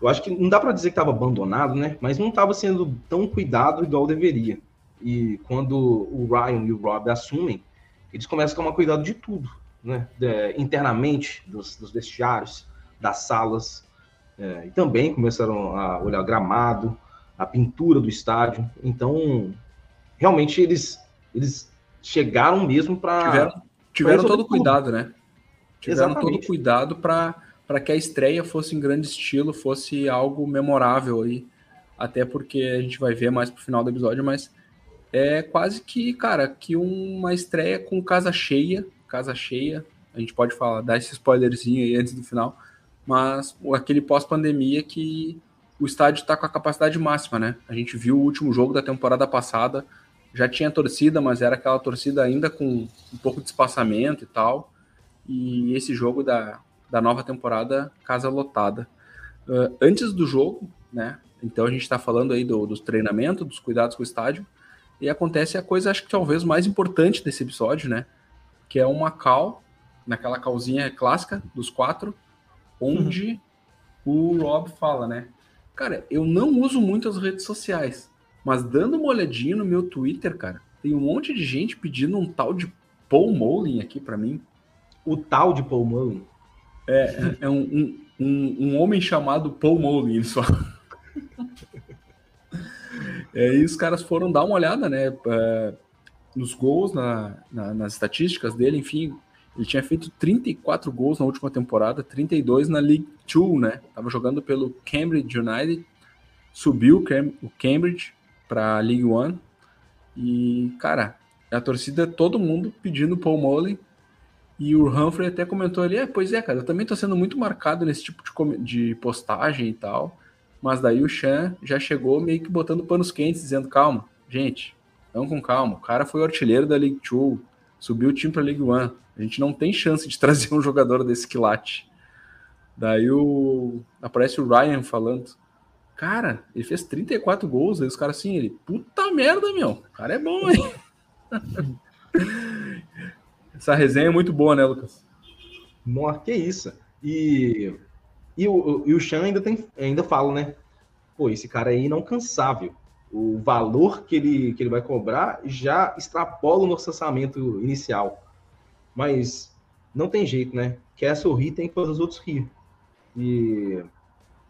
eu acho que não dá para dizer que estava abandonado, né? Mas não estava sendo tão cuidado igual deveria. E quando o Ryan e o Rob assumem, eles começam a tomar cuidado de tudo, né? De, internamente, dos, dos, vestiários, das salas, é, e também começaram a olhar gramado, a pintura do estádio. Então, realmente eles, eles chegaram mesmo para. Tiveram, tiveram todo o cuidado, né? Tiveram Exatamente. todo cuidado para que a estreia fosse em grande estilo, fosse algo memorável aí. Até porque a gente vai ver mais pro final do episódio, mas é quase que, cara, que uma estreia com casa cheia, casa cheia. A gente pode falar, dar esse spoilerzinho aí antes do final, mas aquele pós-pandemia que o estádio está com a capacidade máxima, né? A gente viu o último jogo da temporada passada, já tinha torcida, mas era aquela torcida ainda com um pouco de espaçamento e tal. E esse jogo da, da nova temporada, casa lotada. Uh, antes do jogo, né? Então a gente está falando aí do, dos treinamentos, dos cuidados com o estádio. E acontece a coisa, acho que talvez mais importante desse episódio, né? Que é uma cal, naquela calzinha clássica dos quatro, onde uhum. o Rob fala, né? Cara, eu não uso muito as redes sociais, mas dando uma olhadinha no meu Twitter, cara, tem um monte de gente pedindo um tal de Paul Molin aqui para mim. O tal de Paul Molin? É, é, é um, um, um, homem chamado Paul Molin só. É, e os caras foram dar uma olhada, né, é, nos gols, na, na, nas estatísticas dele, enfim, ele tinha feito 34 gols na última temporada, 32 na League Two, né? Tava jogando pelo Cambridge United, subiu o Cambridge para a League One e, cara, a torcida, todo mundo pedindo Paul Mullen e o Humphrey até comentou ali, é, pois é, cara, eu também tô sendo muito marcado nesse tipo de, de postagem e tal. Mas daí o Chan já chegou meio que botando panos quentes, dizendo: calma, gente, vamos com calma. O cara foi artilheiro da League Two, subiu o time para a League One. A gente não tem chance de trazer um jogador desse quilate. Daí o... aparece o Ryan falando: Cara, ele fez 34 gols. Aí os caras assim, ele, puta merda, meu, o cara é bom, hein? Essa resenha é muito boa, né, Lucas? Nossa, que isso. E e o, e o Chan ainda, tem, ainda fala, né? Pô, esse cara aí não cansável. O valor que ele, que ele vai cobrar já extrapola o nosso orçamento inicial. Mas não tem jeito, né? Quer sorrir, tem que fazer os outros rir. E,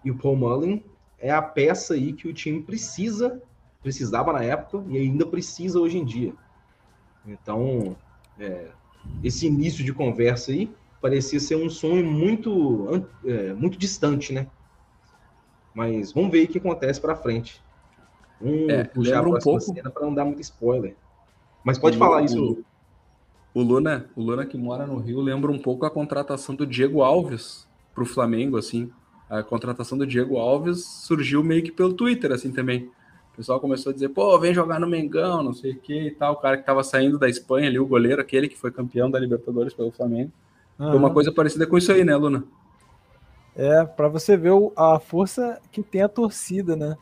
e o Paul Mullen é a peça aí que o time precisa, precisava na época e ainda precisa hoje em dia. Então, é, esse início de conversa aí parecia ser um sonho muito, é, muito distante, né? Mas vamos ver o que acontece para frente. Vamos é, puxar a um pouco para não dar muito spoiler. Mas pode o, falar isso. O, o Luna, o Luna que mora no Rio, lembra um pouco a contratação do Diego Alves para o Flamengo, assim. A contratação do Diego Alves surgiu meio que pelo Twitter, assim, também. O pessoal começou a dizer, pô, vem jogar no Mengão, não sei o que e tal. O cara que estava saindo da Espanha ali, o goleiro, aquele que foi campeão da Libertadores pelo Flamengo. Uhum. Foi uma coisa parecida com isso aí, né, Luna? É, para você ver a força que tem a torcida, né?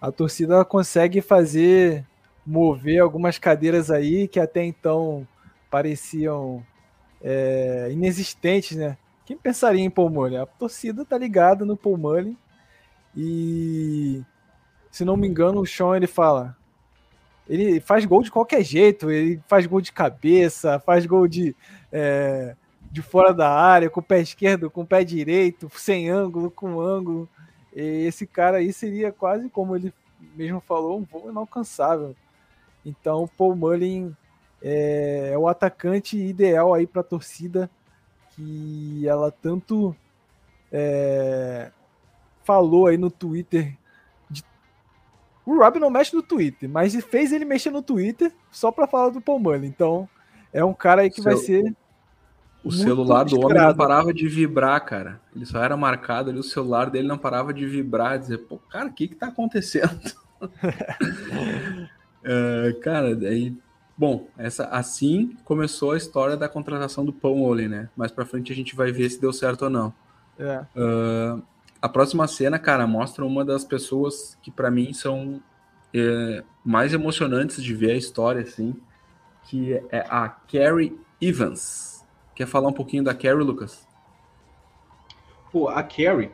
A torcida consegue fazer mover algumas cadeiras aí que até então pareciam é, inexistentes, né? Quem pensaria em Paul Mullen? A torcida tá ligada no Paul Mullen e se não me engano o Sean ele fala ele faz gol de qualquer jeito, ele faz gol de cabeça, faz gol de é, de fora da área, com o pé esquerdo, com o pé direito, sem ângulo, com ângulo. E esse cara aí seria quase, como ele mesmo falou, um voo inalcançável. Então, o Paul Mullin é, é o atacante ideal aí para a torcida que ela tanto é, falou aí no Twitter. O Rob não mexe no Twitter, mas fez ele mexer no Twitter só para falar do Paul Mullin. Então, é um cara aí que Seu... vai ser o celular do homem não parava de vibrar, cara. Ele só era marcado ali, o celular dele não parava de vibrar, dizer, pô, cara, o que que tá acontecendo? uh, cara, daí, bom, essa assim começou a história da contratação do Pão Ole, né? Mais pra frente a gente vai ver se deu certo ou não. É. Uh, a próxima cena, cara, mostra uma das pessoas que para mim são é, mais emocionantes de ver a história, assim, que é a Carrie Evans. Quer falar um pouquinho da Carrie, Lucas? Pô, a Carrie,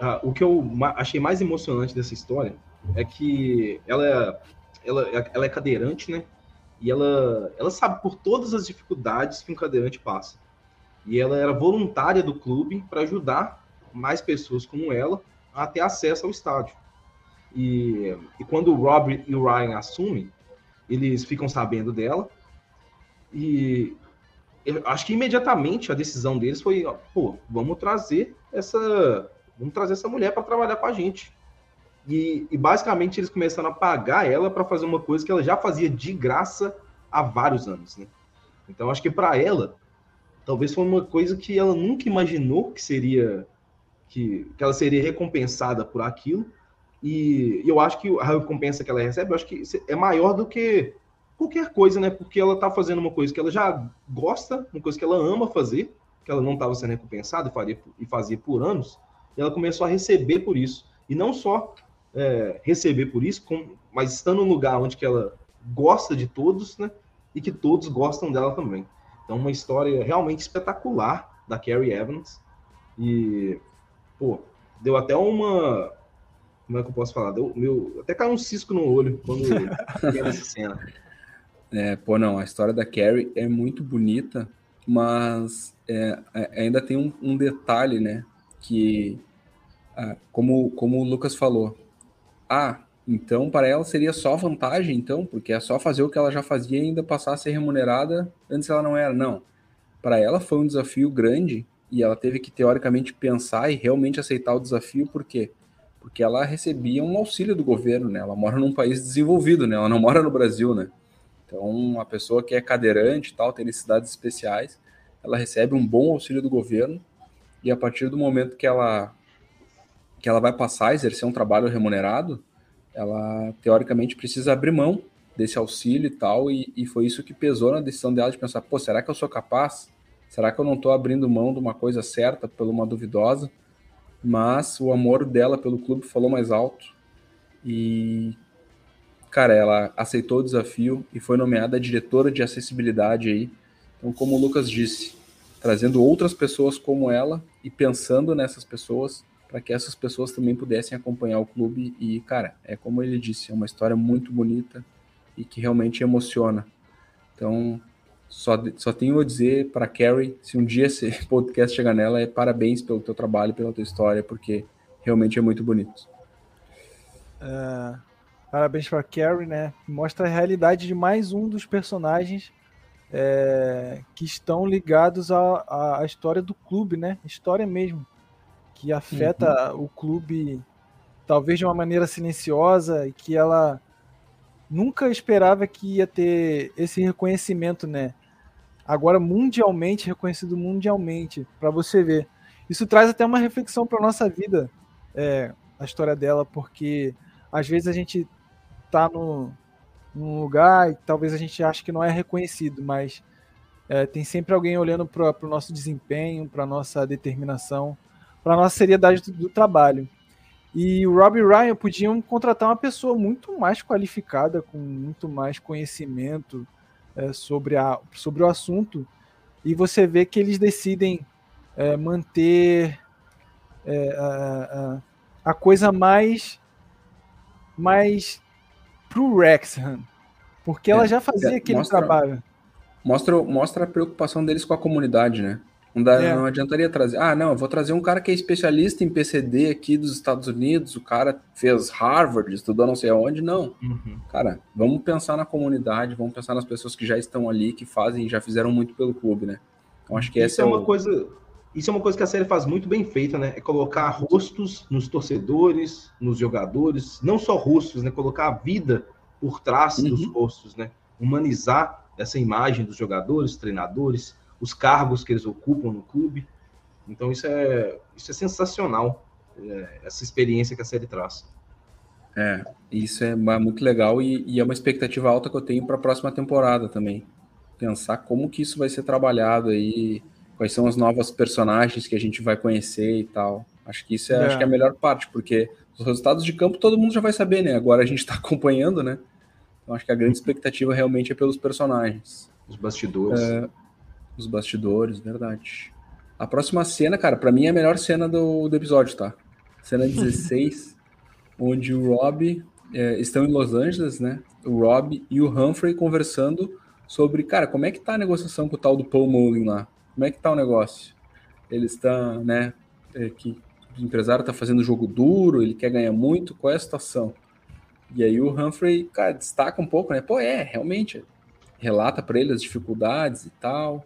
ah, o que eu achei mais emocionante dessa história é que ela, ela, ela é cadeirante, né? E ela, ela sabe por todas as dificuldades que um cadeirante passa. E ela era voluntária do clube para ajudar mais pessoas como ela a ter acesso ao estádio. E, e quando o Rob e o Ryan assumem, eles ficam sabendo dela. E acho que imediatamente a decisão deles foi, pô, vamos trazer essa, vamos trazer essa mulher para trabalhar com a gente. E, e, basicamente eles começaram a pagar ela para fazer uma coisa que ela já fazia de graça há vários anos, né? Então acho que para ela talvez foi uma coisa que ela nunca imaginou que seria que, que ela seria recompensada por aquilo. E eu acho que a recompensa que ela recebe, eu acho que é maior do que qualquer coisa, né? Porque ela tá fazendo uma coisa que ela já gosta, uma coisa que ela ama fazer, que ela não estava sendo recompensada e, faria, e fazia por anos, e ela começou a receber por isso. E não só é, receber por isso, com, mas estando no lugar onde que ela gosta de todos, né? E que todos gostam dela também. Então, uma história realmente espetacular da Carrie Evans. E, pô, deu até uma. Como é que eu posso falar? Deu, meu, até caiu um cisco no olho quando vi essa cena. É, pô, não, a história da Carrie é muito bonita, mas é, é ainda tem um, um, detalhe, né? Que, ah, como, como o Lucas falou, ah, então para ela seria só vantagem, então, porque é só fazer o que ela já fazia e ainda passar a ser remunerada antes ela não era. Não. Para ela foi um desafio grande e ela teve que teoricamente pensar e realmente aceitar o desafio, por quê? Porque ela recebia um auxílio do governo, né? Ela mora num país desenvolvido, né? Ela não mora no Brasil, né? Então, uma pessoa que é cadeirante tal, tem necessidades especiais, ela recebe um bom auxílio do governo e a partir do momento que ela que ela vai passar a exercer um trabalho remunerado, ela teoricamente precisa abrir mão desse auxílio e tal, e, e foi isso que pesou na decisão dela de pensar, pô, será que eu sou capaz? Será que eu não estou abrindo mão de uma coisa certa por uma duvidosa? Mas o amor dela pelo clube falou mais alto e cara, ela aceitou o desafio e foi nomeada diretora de acessibilidade aí. Então, como o Lucas disse, trazendo outras pessoas como ela e pensando nessas pessoas para que essas pessoas também pudessem acompanhar o clube e, cara, é como ele disse, é uma história muito bonita e que realmente emociona. Então, só, só tenho a dizer para Carrie, se um dia esse podcast chegar nela, é parabéns pelo teu trabalho, pela tua história, porque realmente é muito bonito. Uh, Parabéns para Carrie, né? Mostra a realidade de mais um dos personagens é, que estão ligados à, à, história do clube, né? História mesmo. Que afeta uhum. o clube, talvez de uma maneira silenciosa, e que ela nunca esperava que ia ter esse reconhecimento, né? Agora mundialmente, reconhecido mundialmente, para você ver. Isso traz até uma reflexão para nossa vida, é, a história dela, porque às vezes a gente tá no, num lugar e talvez a gente ache que não é reconhecido, mas é, tem sempre alguém olhando para o nosso desempenho, para nossa determinação, para nossa seriedade do, do, trabalho. E o Rob e Ryan podiam contratar uma pessoa muito mais qualificada, com muito mais conhecimento é, sobre, a, sobre o assunto, e você vê que eles decidem é, manter é, a, a, a coisa mais mais pro Wrexham, porque ela é, já fazia é, aquele mostra, trabalho. Mostra, mostra a preocupação deles com a comunidade, né? Não, dá, é. não adiantaria trazer. Ah, não, eu vou trazer um cara que é especialista em PCD aqui dos Estados Unidos, o cara fez Harvard, estudou não sei aonde. Não. Uhum. Cara, vamos pensar na comunidade, vamos pensar nas pessoas que já estão ali, que fazem, já fizeram muito pelo clube, né? Então acho que Isso essa é, é uma o... coisa isso é uma coisa que a série faz muito bem feita, né? É colocar rostos nos torcedores, nos jogadores, não só rostos, né? Colocar a vida por trás uhum. dos rostos, né? Humanizar essa imagem dos jogadores, treinadores, os cargos que eles ocupam no clube. Então isso é isso é sensacional, é, essa experiência que a série traz. É, isso é muito legal e, e é uma expectativa alta que eu tenho para a próxima temporada também. Pensar como que isso vai ser trabalhado aí quais são as novas personagens que a gente vai conhecer e tal. Acho que isso é, é. Acho que é a melhor parte, porque os resultados de campo todo mundo já vai saber, né? Agora a gente está acompanhando, né? Então acho que a grande expectativa realmente é pelos personagens. Os bastidores. É, os bastidores, verdade. A próxima cena, cara, para mim é a melhor cena do, do episódio, tá? cena 16, onde o Rob é, estão em Los Angeles, né? O Rob e o Humphrey conversando sobre, cara, como é que tá a negociação com o tal do Paul Mullen lá? Como é que tá o negócio? Ele está, né, é, que o empresário tá fazendo jogo duro, ele quer ganhar muito, qual é a situação? E aí o Humphrey, cara, destaca um pouco, né? Pô, é, realmente, relata para ele as dificuldades e tal.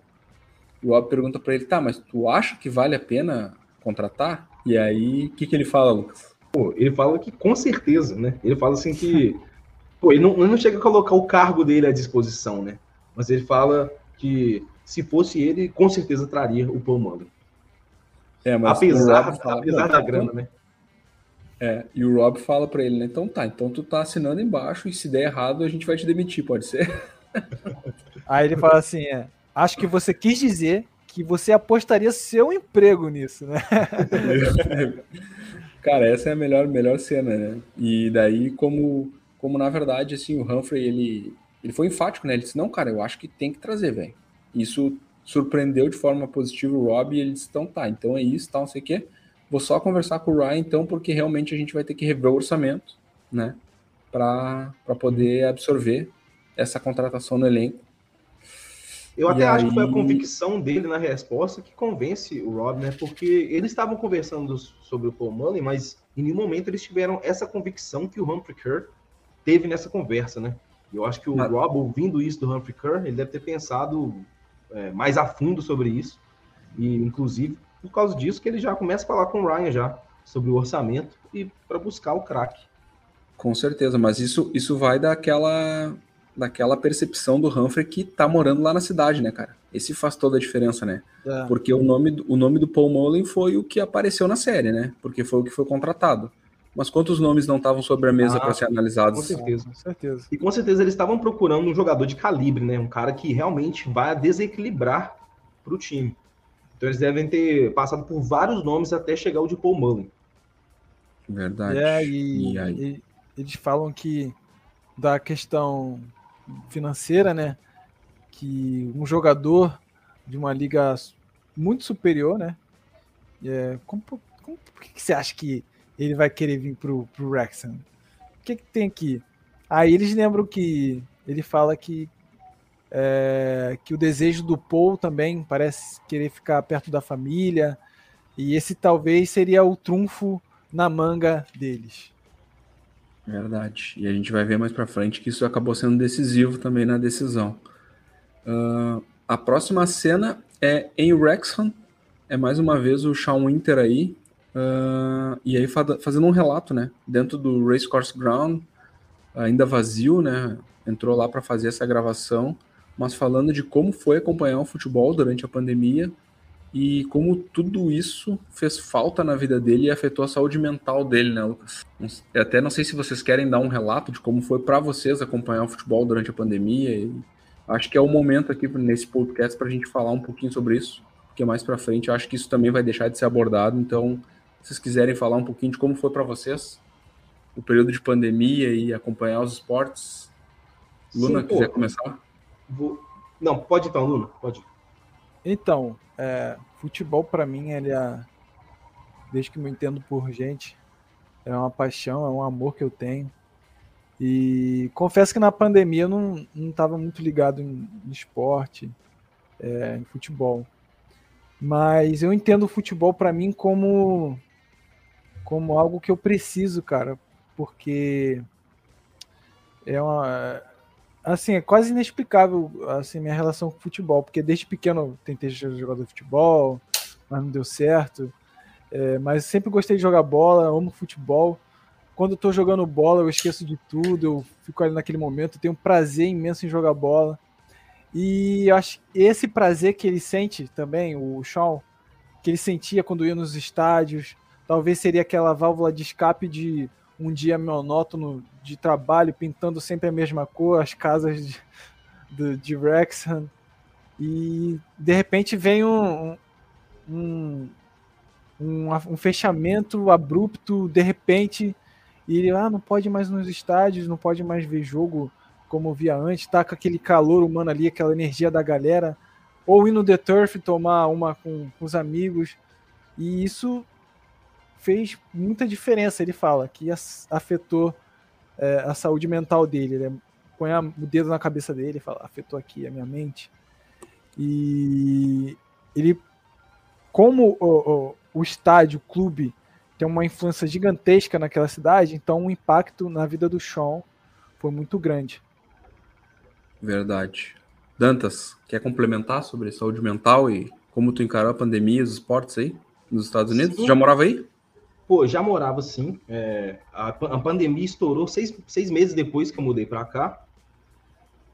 E o Rob pergunta para ele, tá, mas tu acha que vale a pena contratar? E aí, o que, que ele fala, Lucas? Pô, ele fala que com certeza, né? Ele fala assim que. pô, ele não, ele não chega a colocar o cargo dele à disposição, né? Mas ele fala que se fosse ele, com certeza traria o Paul Mullen. É, mas apesar, fala, apesar da grana, né? É, e o Rob fala para ele, né? Então tá, então tu tá assinando embaixo e se der errado a gente vai te demitir, pode ser? Aí ele fala assim, é, acho que você quis dizer que você apostaria seu emprego nisso, né? Cara, essa é a melhor, melhor cena, né? E daí, como, como na verdade, assim, o Humphrey, ele, ele foi enfático, né? Ele disse, não, cara, eu acho que tem que trazer, velho. Isso surpreendeu de forma positiva o Rob e ele disse, então tá, então é isso, tal, não sei o quê. Vou só conversar com o Ryan, então, porque realmente a gente vai ter que rever o orçamento, né? Para poder absorver essa contratação no elenco. Eu até acho que foi a convicção dele na resposta que convence o Rob, né? Porque eles estavam conversando sobre o Paul Mullen, mas em nenhum momento eles tiveram essa convicção que o Humphrey Kerr teve nessa conversa, né? Eu acho que o mas... Rob, ouvindo isso do Humphrey Kerr, ele deve ter pensado é, mais a fundo sobre isso. E, inclusive, por causa disso, que ele já começa a falar com o Ryan já sobre o orçamento e para buscar o craque. Com certeza, mas isso, isso vai daquela, daquela percepção do Humphrey que tá morando lá na cidade, né, cara? Esse faz toda a diferença, né? É. Porque o nome, o nome do Paul Mullen foi o que apareceu na série, né? Porque foi o que foi contratado. Mas quantos nomes não estavam sobre a mesa ah, para ser analisados? Com certeza, com certeza. E com certeza eles estavam procurando um jogador de calibre, né? Um cara que realmente vai desequilibrar para o time. Então eles devem ter passado por vários nomes até chegar o de Paul Mullen. Verdade. É, e, e eles falam que da questão financeira, né? Que um jogador de uma liga muito superior, né? É, como, como, por que, que você acha que ele vai querer vir pro, pro Wrexham. O que, que tem aqui? Aí eles lembram que ele fala que é, que o desejo do Paul também parece querer ficar perto da família e esse talvez seria o trunfo na manga deles. Verdade. E a gente vai ver mais para frente que isso acabou sendo decisivo também na decisão. Uh, a próxima cena é em Wrexham. É mais uma vez o Shawn Winter aí, Uh, e aí fazendo um relato, né? Dentro do Racecourse Ground, ainda vazio, né? Entrou lá para fazer essa gravação, mas falando de como foi acompanhar o futebol durante a pandemia e como tudo isso fez falta na vida dele e afetou a saúde mental dele, né, Lucas? Eu até não sei se vocês querem dar um relato de como foi para vocês acompanhar o futebol durante a pandemia. E acho que é o momento aqui nesse podcast para a gente falar um pouquinho sobre isso, porque mais para frente eu acho que isso também vai deixar de ser abordado. Então, vocês quiserem falar um pouquinho de como foi para vocês o período de pandemia e acompanhar os esportes. Luna, Sim, quiser começar? Vou... Não, pode então, Luna, pode. Então, é, futebol para mim, ele é, desde que me entendo por gente, é uma paixão, é um amor que eu tenho. E confesso que na pandemia eu não estava muito ligado em, em esporte, é, em futebol. Mas eu entendo o futebol para mim como como algo que eu preciso, cara, porque é uma assim, é quase inexplicável assim minha relação com o futebol, porque desde pequeno tentei ser jogador de futebol, mas não deu certo. É, mas sempre gostei de jogar bola, amo futebol. Quando eu tô jogando bola, eu esqueço de tudo, eu fico ali naquele momento, tenho um prazer imenso em jogar bola. E acho esse prazer que ele sente também, o Shawn, que ele sentia quando ia nos estádios, talvez seria aquela válvula de escape de um dia monótono de trabalho, pintando sempre a mesma cor, as casas de, de, de. E de repente vem um, um, um, um, fechamento abrupto, de repente, e ele ah, não pode mais nos estádios, não pode mais ver jogo como via antes, tá com aquele calor humano ali, aquela energia da galera, ou ir no The Turf tomar uma com, com os amigos. E isso fez muita diferença. Ele fala que afetou é, a saúde mental dele. Ele põe a, o dedo na cabeça dele e fala: afetou aqui a minha mente. E ele, como o, o, o estádio, o clube, tem uma influência gigantesca naquela cidade, então o impacto na vida do Sean foi muito grande. Verdade. Dantas, quer complementar sobre saúde mental e como tu encarou a pandemia e os esportes aí nos Estados Unidos? Sim. Já morava aí? Pô, já morava sim. É, a, a, pandemia estourou seis, seis meses depois que eu mudei para cá.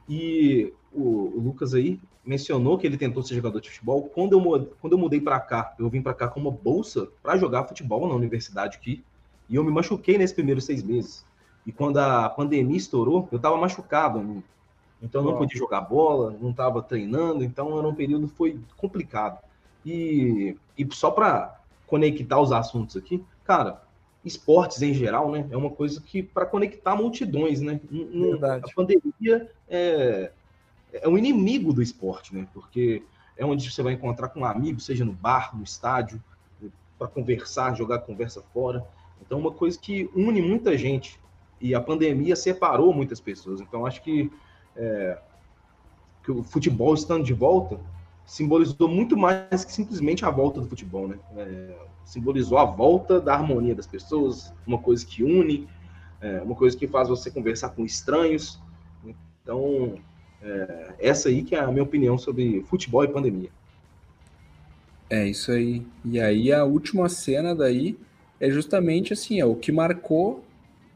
E o, o, Lucas aí mencionou que ele tentou ser jogador de futebol. Quando eu, quando eu mudei para cá, eu vim para cá com uma bolsa para jogar futebol na universidade aqui. E eu me machuquei nesses primeiros seis meses. E quando a pandemia estourou, eu estava machucado. Então eu não podia jogar bola, não estava treinando. Então era um período foi complicado. E, e só para conectar os assuntos aqui, cara, esportes em geral, né? É uma coisa que para conectar multidões, né? Verdade. A pandemia é, é um inimigo do esporte, né? Porque é onde você vai encontrar com um amigo, seja no bar, no estádio, para conversar, jogar conversa fora. Então, uma coisa que une muita gente e a pandemia separou muitas pessoas. Então, acho que, é, que o futebol estando de volta simbolizou muito mais que simplesmente a volta do futebol, né? É, simbolizou a volta da harmonia das pessoas, uma coisa que une, é, uma coisa que faz você conversar com estranhos. Então, é, essa aí que é a minha opinião sobre futebol e pandemia. É isso aí. E aí a última cena daí é justamente assim, é o que marcou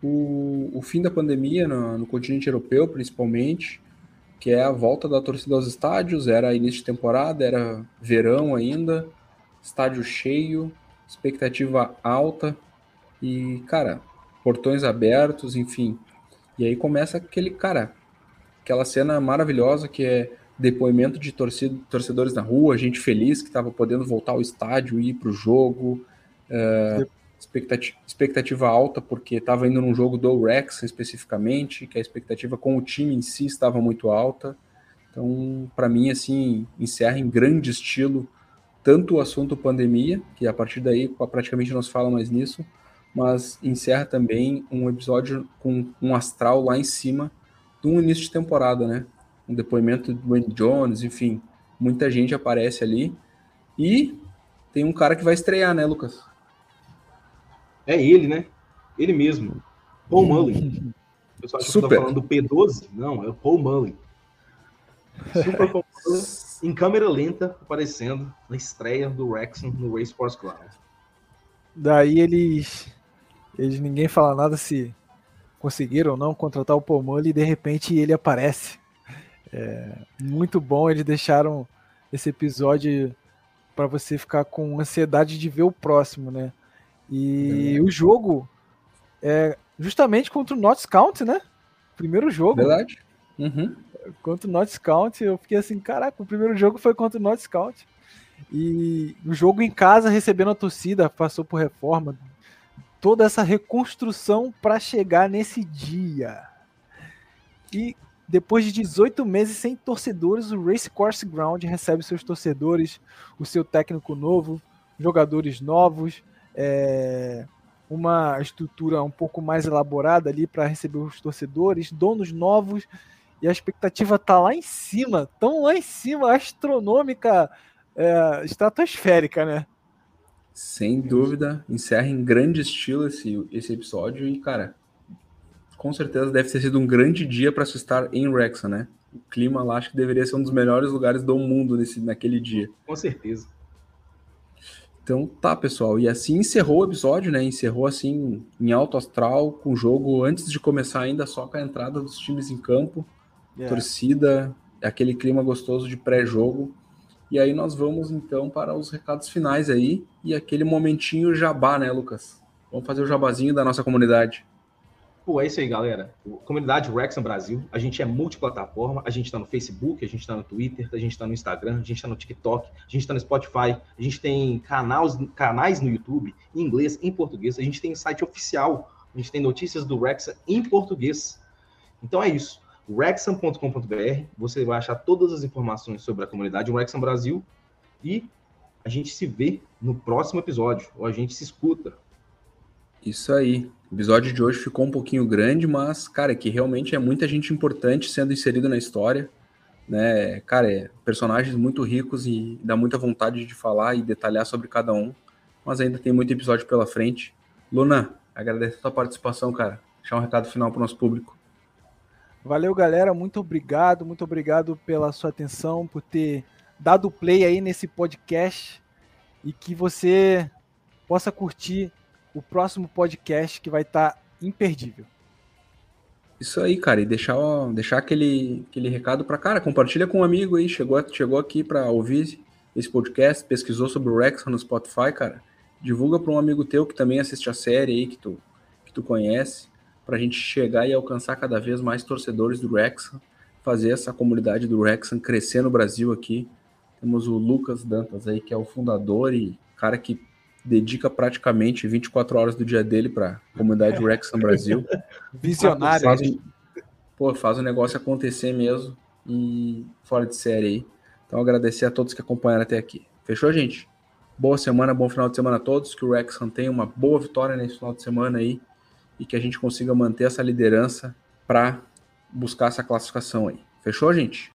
o, o fim da pandemia no, no, continente europeu, principalmente, que é a volta da torcida aos estádios, era início de temporada, era verão ainda, estádio cheio, expectativa alta e, cara, portões abertos, enfim. E aí começa aquele, cara, aquela cena maravilhosa que é depoimento de torcida, torcedores na rua, gente feliz que estava podendo voltar ao estádio, ir para o jogo, uh, expectativa, expectativa alta, porque estava indo num jogo do Rex especificamente, que a expectativa com o time em si estava muito alta. Então, para mim, assim, encerra em grande estilo tanto o assunto pandemia, que a partir daí praticamente não se fala mais nisso, mas encerra também um episódio com um astral lá em cima de um início de temporada, né? Um depoimento do Wayne Jones, enfim, muita gente aparece ali. E tem um cara que vai estrear, né, Lucas? É ele, né? Ele mesmo. Paul Mullen. O pessoal acha Super. que eu tô falando do P12. Não, é o Paul Mullen. Super Paul Mullen, em câmera lenta, aparecendo na estreia do Wrexham no Race Sports Club. Daí eles, eles ninguém fala nada se conseguiram ou não contratar o Mullen e de repente ele aparece. É, muito bom, eles deixaram esse episódio para você ficar com ansiedade de ver o próximo, né? E é. o jogo é justamente contra o Notts County, né? Primeiro jogo. Verdade. Uhum. Contra o Notts County, eu fiquei assim, caraca, o primeiro jogo foi contra o Notts County. E o jogo em casa, recebendo a torcida, passou por reforma. Toda essa reconstrução para chegar nesse dia. E depois de 18 meses sem torcedores, o Race Course Ground recebe seus torcedores, o seu técnico novo, jogadores novos, é, uma estrutura um pouco mais elaborada ali para receber os torcedores, donos novos, e a expectativa tá lá em cima, tão lá em cima, astronômica, é, estratosférica, né? Sem dúvida, encerra em grande estilo esse, esse episódio e, cara, com certeza deve ter sido um grande dia para se estar em Wrexham, né? O clima lá acho que deveria ser um dos melhores lugares do mundo nesse, naquele dia. Com certeza. Então tá, pessoal. E assim encerrou o episódio, né? Encerrou assim em alto astral, com o jogo antes de começar ainda só com a entrada dos times em campo. É. torcida, aquele clima gostoso de pré-jogo. E aí nós vamos então para os recados finais aí e aquele momentinho jabá, né, Lucas? Vamos fazer o jabazinho da nossa comunidade. Pô, é isso aí, galera. Comunidade Rexon Brasil, a gente é multiplataforma, a gente está no Facebook, a gente está no Twitter, a gente está no Instagram, a gente está no TikTok, a gente está no Spotify, a gente tem canais, canais no YouTube, em inglês, em português, a gente tem site oficial, a gente tem notícias do Rexon em português. Então é isso. Rexon.com.br, você vai achar todas as informações sobre a comunidade Rexon Brasil e a gente se vê no próximo episódio, ou a gente se escuta Isso aí. O episódio de hoje ficou um pouquinho grande, mas, cara, que realmente é muita gente importante sendo inserida na história. Né? Cara, é personagens muito ricos e dá muita vontade de falar e detalhar sobre cada um. Mas ainda tem muito episódio pela frente. Luna, agradeço a tua participação, cara. Deixar um recado final para o nosso público. Valeu, galera. Muito obrigado. Muito obrigado pela sua atenção, por ter dado play aí nesse podcast. E que você possa curtir o próximo podcast que vai estar tá imperdível. Isso aí, cara, e deixar, deixar aquele, aquele recado para cara, compartilha com um amigo aí, chegou, chegou aqui para ouvir esse podcast, pesquisou sobre o Rex no Spotify, cara, divulga para um amigo teu que também assiste a série aí, que tu, que tu conhece, para a gente chegar e alcançar cada vez mais torcedores do Wrexham, fazer essa comunidade do Wrexham crescer no Brasil aqui. Temos o Lucas Dantas aí, que é o fundador e cara que dedica praticamente 24 horas do dia dele para a comunidade Wrexham Brasil. Visionário. Faz, pô, faz o negócio acontecer mesmo e fora de série aí. Então agradecer a todos que acompanharam até aqui. Fechou, gente? Boa semana, bom final de semana a todos. Que o Wrexham tenha uma boa vitória nesse final de semana aí e que a gente consiga manter essa liderança para buscar essa classificação aí. Fechou, gente?